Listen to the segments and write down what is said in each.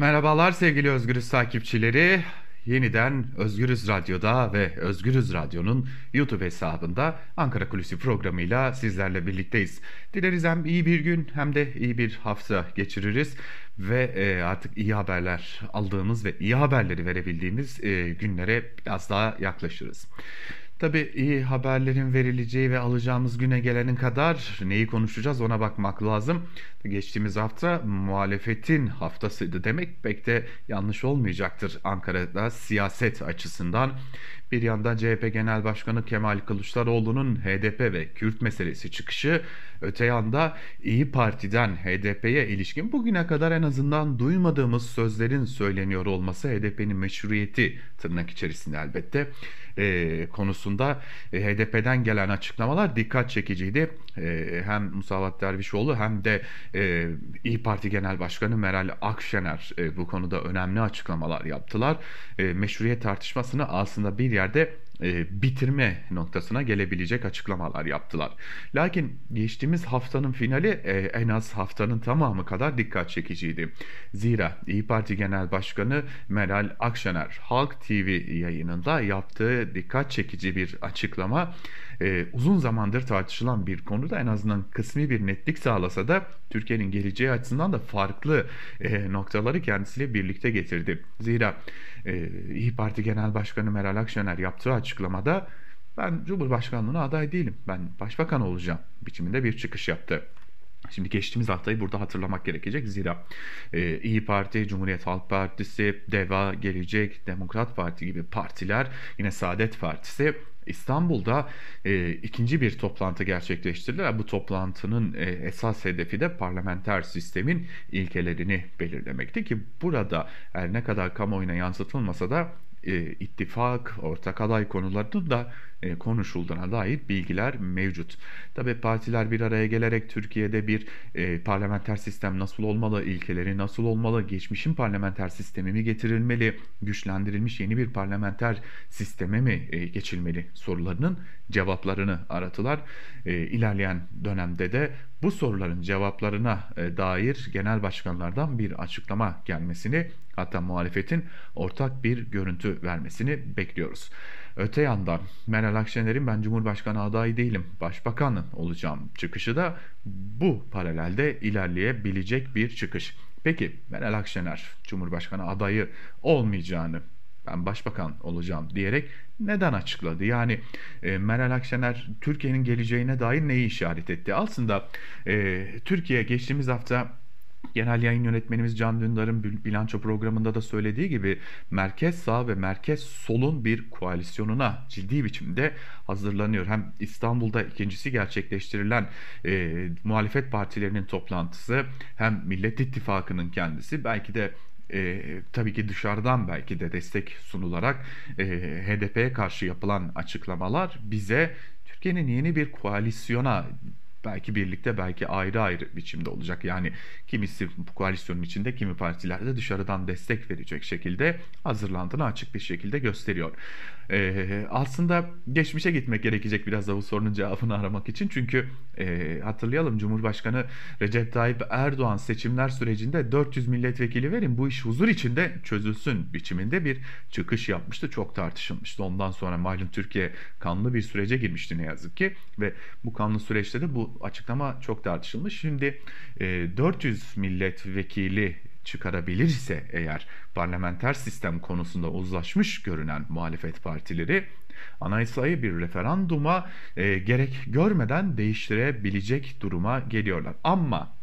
Merhabalar sevgili Özgürüz takipçileri. Yeniden Özgürüz Radyo'da ve Özgürüz Radyo'nun YouTube hesabında Ankara Kulisi programıyla sizlerle birlikteyiz. Dileriz hem iyi bir gün hem de iyi bir hafta geçiririz ve e, artık iyi haberler aldığımız ve iyi haberleri verebildiğimiz e, günlere biraz daha yaklaşırız. Tabii iyi haberlerin verileceği ve alacağımız güne gelenin kadar neyi konuşacağız ona bakmak lazım. Geçtiğimiz hafta muhalefetin haftasıydı demek pek de yanlış olmayacaktır Ankara'da siyaset açısından. Bir yandan CHP Genel Başkanı Kemal Kılıçdaroğlu'nun HDP ve Kürt meselesi çıkışı, öte yanda İyi Parti'den HDP'ye ilişkin bugüne kadar en azından duymadığımız sözlerin söyleniyor olması HDP'nin meşruiyeti tırnak içerisinde elbette e, konusunda e, HDP'den gelen açıklamalar dikkat çekiciydi. E, hem Musavat Dervişoğlu hem de e, İyi Parti Genel Başkanı Meral Akşener e, bu konuda önemli açıklamalar yaptılar. E, meşruiyet tartışmasını aslında bir yerde e, bitirme noktasına gelebilecek açıklamalar yaptılar. Lakin geçtiğimiz haftanın finali e, en az haftanın tamamı kadar dikkat çekiciydi. Zira İyi Parti Genel Başkanı Meral Akşener Halk TV yayınında yaptığı dikkat çekici bir açıklama e, uzun zamandır tartışılan bir konuda en azından kısmi bir netlik sağlasa da Türkiye'nin geleceği açısından da farklı e, noktaları kendisiyle birlikte getirdi. Zira e, İyi Parti Genel Başkanı Meral Akşener yaptığı açıklamada ben Cumhurbaşkanlığına aday değilim. Ben başbakan olacağım biçiminde bir çıkış yaptı. Şimdi geçtiğimiz haftayı burada hatırlamak gerekecek. Zira e, İyi Parti, Cumhuriyet Halk Partisi, DEVA, Gelecek, Demokrat Parti gibi partiler, yine Saadet Partisi İstanbul'da e, ikinci bir toplantı gerçekleştirdiler. Bu toplantının e, esas hedefi de parlamenter sistemin ilkelerini belirlemekti ki burada her ne kadar kamuoyuna yansıtılmasa da e, ittifak, ortak aday konularının da e, konuşulduğuna dair bilgiler mevcut. Tabi partiler bir araya gelerek Türkiye'de bir e, parlamenter sistem nasıl olmalı, ilkeleri nasıl olmalı, geçmişin parlamenter sistemi mi getirilmeli, güçlendirilmiş yeni bir parlamenter sisteme mi e, geçilmeli sorularının cevaplarını aratılar. E, ilerleyen dönemde de bu soruların cevaplarına e, dair genel başkanlardan bir açıklama gelmesini hatta muhalefetin ortak bir görüntü vermesini bekliyoruz. Öte yandan Meral Akşener'in ben Cumhurbaşkanı adayı değilim, başbakanın olacağım çıkışı da bu paralelde ilerleyebilecek bir çıkış. Peki Meral Akşener Cumhurbaşkanı adayı olmayacağını ben başbakan olacağım diyerek neden açıkladı? Yani e, Meral Akşener Türkiye'nin geleceğine dair neyi işaret etti? Aslında e, Türkiye geçtiğimiz hafta Genel yayın yönetmenimiz Can Dündar'ın bilanço programında da söylediği gibi merkez sağ ve merkez solun bir koalisyonuna ciddi biçimde hazırlanıyor. Hem İstanbul'da ikincisi gerçekleştirilen e, muhalefet partilerinin toplantısı hem Millet İttifakı'nın kendisi belki de e, tabii ki dışarıdan belki de destek sunularak e, HDP'ye karşı yapılan açıklamalar bize Türkiye'nin yeni bir koalisyona belki birlikte belki ayrı ayrı biçimde olacak. Yani kimisi bu koalisyonun içinde kimi partilerde dışarıdan destek verecek şekilde hazırlandığını açık bir şekilde gösteriyor. Ee, aslında geçmişe gitmek gerekecek biraz da bu sorunun cevabını aramak için. Çünkü e, hatırlayalım Cumhurbaşkanı Recep Tayyip Erdoğan seçimler sürecinde 400 milletvekili verin bu iş huzur içinde çözülsün biçiminde bir çıkış yapmıştı. Çok tartışılmıştı. Ondan sonra malum Türkiye kanlı bir sürece girmişti ne yazık ki ve bu kanlı süreçte de bu açıklama çok tartışılmış. Şimdi e, 400 milletvekili çıkarabilirse eğer parlamenter sistem konusunda uzlaşmış görünen muhalefet partileri anayasayı bir referanduma e, gerek görmeden değiştirebilecek duruma geliyorlar. Ama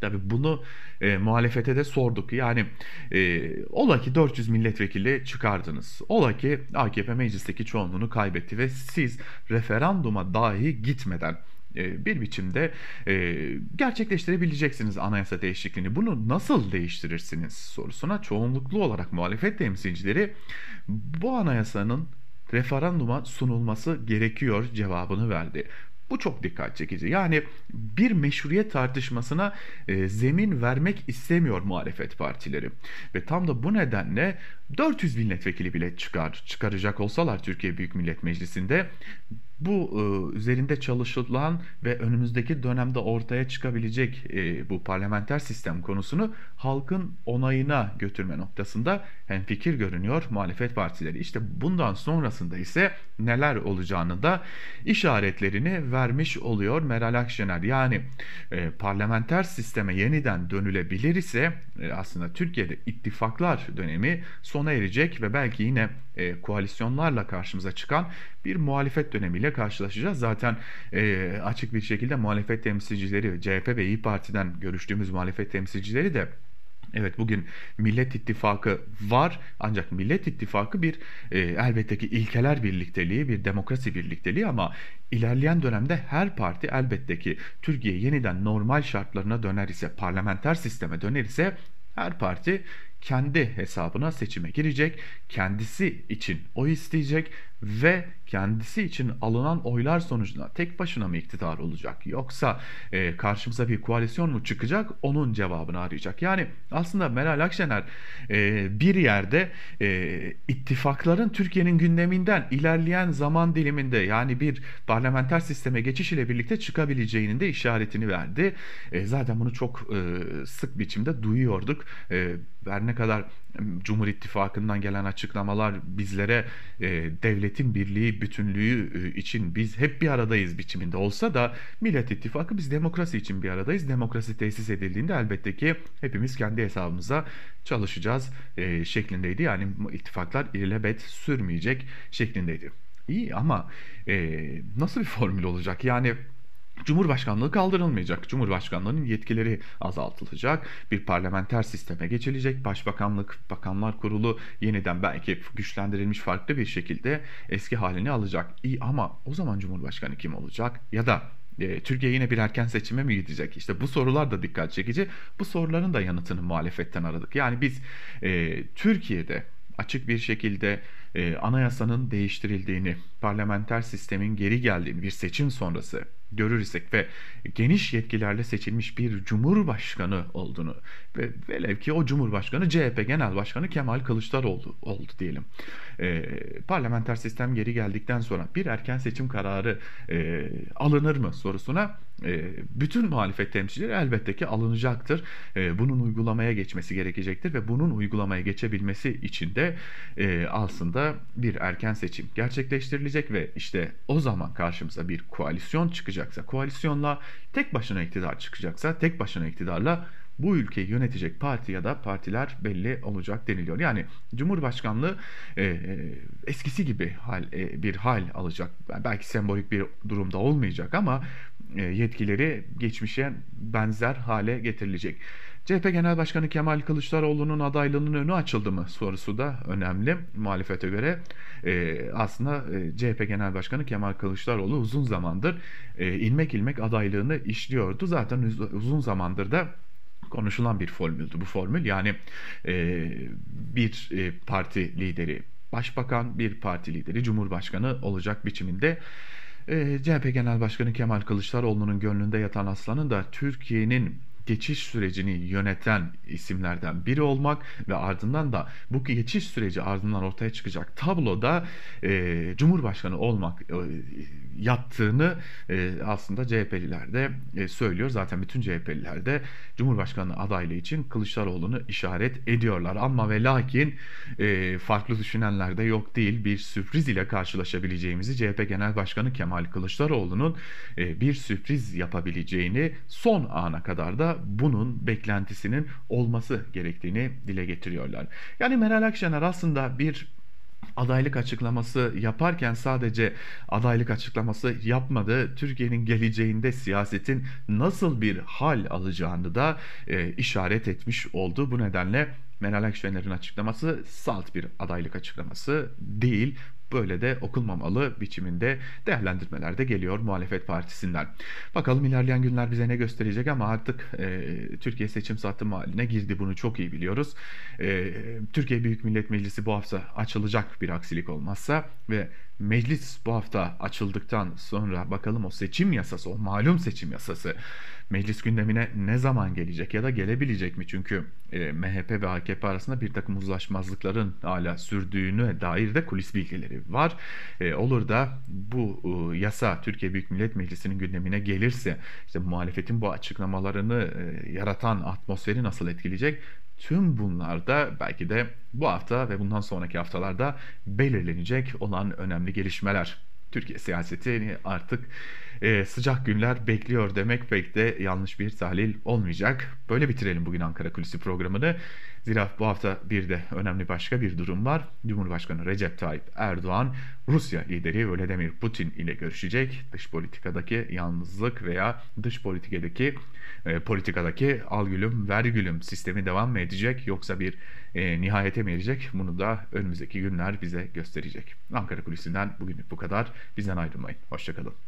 Tabi bunu e, muhalefete de sorduk. Yani e, ola ki 400 milletvekili çıkardınız. Ola ki AKP meclisteki çoğunluğunu kaybetti ve siz referanduma dahi gitmeden bir biçimde e, gerçekleştirebileceksiniz anayasa değişikliğini. Bunu nasıl değiştirirsiniz sorusuna çoğunluklu olarak muhalefet temsilcileri bu anayasanın referanduma sunulması gerekiyor cevabını verdi. Bu çok dikkat çekici. Yani bir meşruiyet tartışmasına e, zemin vermek istemiyor muhalefet partileri. Ve tam da bu nedenle 400 milletvekili bile çıkar, çıkaracak olsalar Türkiye Büyük Millet Meclisi'nde bu e, üzerinde çalışılan ve önümüzdeki dönemde ortaya çıkabilecek e, bu parlamenter sistem konusunu halkın onayına götürme noktasında hem fikir görünüyor muhalefet partileri. İşte bundan sonrasında ise neler olacağını da işaretlerini vermiş oluyor Meral Akşener. Yani e, parlamenter sisteme yeniden dönülebilir ise e, aslında Türkiye'de ittifaklar dönemi sona erecek ve belki yine e, koalisyonlarla karşımıza çıkan bir muhalefet dönemiyle karşılaşacağız. Zaten e, açık bir şekilde muhalefet temsilcileri CHP ve İyi Parti'den görüştüğümüz muhalefet temsilcileri de Evet bugün Millet İttifakı var ancak Millet İttifakı bir e, elbette ki ilkeler birlikteliği, bir demokrasi birlikteliği ama ilerleyen dönemde her parti elbette ki Türkiye yeniden normal şartlarına döner ise, parlamenter sisteme döner ise her parti kendi hesabına seçime girecek, kendisi için oy isteyecek ve kendisi için alınan oylar sonucunda tek başına mı iktidar olacak yoksa e, karşımıza bir koalisyon mu çıkacak onun cevabını arayacak. Yani aslında Meral Akşener e, bir yerde e, ittifakların Türkiye'nin gündeminden ilerleyen zaman diliminde yani bir parlamenter sisteme geçiş ile birlikte çıkabileceğinin de işaretini verdi. E, zaten bunu çok e, sık biçimde duyuyorduk. E, her ne kadar Cumhur İttifakı'ndan gelen açıklamalar bizlere e, devletin birliği, bütünlüğü e, için biz hep bir aradayız biçiminde olsa da Millet İttifakı biz demokrasi için bir aradayız. Demokrasi tesis edildiğinde elbette ki hepimiz kendi hesabımıza çalışacağız e, şeklindeydi. Yani ittifaklar ilelebet sürmeyecek şeklindeydi. İyi ama e, nasıl bir formül olacak? Yani Cumhurbaşkanlığı kaldırılmayacak. Cumhurbaşkanlığının yetkileri azaltılacak. Bir parlamenter sisteme geçilecek. Başbakanlık, Bakanlar Kurulu yeniden belki güçlendirilmiş farklı bir şekilde eski halini alacak. İyi ama o zaman Cumhurbaşkanı kim olacak? Ya da e, Türkiye yine bir erken seçime mi gidecek? İşte bu sorular da dikkat çekici. Bu soruların da yanıtını muhalefetten aradık. Yani biz e, Türkiye'de açık bir şekilde e, anayasanın değiştirildiğini, parlamenter sistemin geri geldiğini bir seçim sonrası görür isek ve geniş yetkilerle seçilmiş bir cumhurbaşkanı olduğunu ve velev ki o cumhurbaşkanı CHP Genel Başkanı Kemal Kılıçdaroğlu oldu diyelim. E, parlamenter sistem geri geldikten sonra bir erken seçim kararı e, alınır mı sorusuna e, bütün muhalefet temsilcileri elbette ki alınacaktır. E, bunun uygulamaya geçmesi gerekecektir ve bunun uygulamaya geçebilmesi için de e, aslında bir erken seçim gerçekleştirilecek ve işte o zaman karşımıza bir koalisyon çıkacaksa, koalisyonla tek başına iktidar çıkacaksa, tek başına iktidarla bu ülkeyi yönetecek parti ya da partiler belli olacak deniliyor. Yani Cumhurbaşkanlığı e, e, eskisi gibi hal e, bir hal alacak. Belki sembolik bir durumda olmayacak ama e, yetkileri geçmişe benzer hale getirilecek. CHP Genel Başkanı Kemal Kılıçdaroğlu'nun adaylığının önü açıldı mı sorusu da önemli muhalefete göre. E, aslında CHP Genel Başkanı Kemal Kılıçdaroğlu uzun zamandır e, ilmek ilmek adaylığını işliyordu. Zaten uzun zamandır da konuşulan bir formüldü bu formül. Yani e, bir e, parti lideri başbakan, bir parti lideri cumhurbaşkanı olacak biçiminde e, CHP Genel Başkanı Kemal Kılıçdaroğlu'nun gönlünde yatan aslanın da Türkiye'nin geçiş sürecini yöneten isimlerden biri olmak ve ardından da bu geçiş süreci ardından ortaya çıkacak tabloda e, Cumhurbaşkanı olmak e, yattığını e, aslında CHP'liler de e, söylüyor. Zaten bütün CHP'liler de Cumhurbaşkanı adaylığı için Kılıçdaroğlu'nu işaret ediyorlar. Ama ve lakin e, farklı düşünenler de yok değil. Bir sürpriz ile karşılaşabileceğimizi CHP Genel Başkanı Kemal Kılıçdaroğlu'nun e, bir sürpriz yapabileceğini son ana kadar da bunun beklentisinin olması gerektiğini dile getiriyorlar. Yani Meral Akşener aslında bir adaylık açıklaması yaparken sadece adaylık açıklaması yapmadı. Türkiye'nin geleceğinde siyasetin nasıl bir hal alacağını da e, işaret etmiş oldu. Bu nedenle Meral Akşener'in açıklaması salt bir adaylık açıklaması değil böyle de okulmamalı biçiminde değerlendirmeler de geliyor muhalefet partisinden. Bakalım ilerleyen günler bize ne gösterecek ama artık e, Türkiye seçim sattım haline girdi bunu çok iyi biliyoruz. E, Türkiye Büyük Millet Meclisi bu hafta açılacak bir aksilik olmazsa ve meclis bu hafta açıldıktan sonra bakalım o seçim yasası, o malum seçim yasası meclis gündemine ne zaman gelecek ya da gelebilecek mi? Çünkü e, MHP ve AKP arasında bir takım uzlaşmazlıkların hala sürdüğünü dair de kulis bilgileri var. E, olur da bu e, yasa Türkiye Büyük Millet Meclisi'nin gündemine gelirse işte muhalefetin bu açıklamalarını e, yaratan atmosferi nasıl etkileyecek? Tüm bunlar da belki de bu hafta ve bundan sonraki haftalarda belirlenecek olan önemli gelişmeler. Türkiye siyaseti artık e, sıcak günler bekliyor demek pek de yanlış bir tahlil olmayacak. Böyle bitirelim bugün Ankara Kulisi programını. Zira bu hafta bir de önemli başka bir durum var. Cumhurbaşkanı Recep Tayyip Erdoğan Rusya lideri Vladimir Putin ile görüşecek. Dış politikadaki yalnızlık veya dış politikadaki e, politikadaki al gülüm ver gülüm sistemi devam mı edecek yoksa bir e, nihayete mi erecek? Bunu da önümüzdeki günler bize gösterecek. Ankara Kulisi'nden bugünlük bu kadar. Bizden ayrılmayın. Hoşçakalın.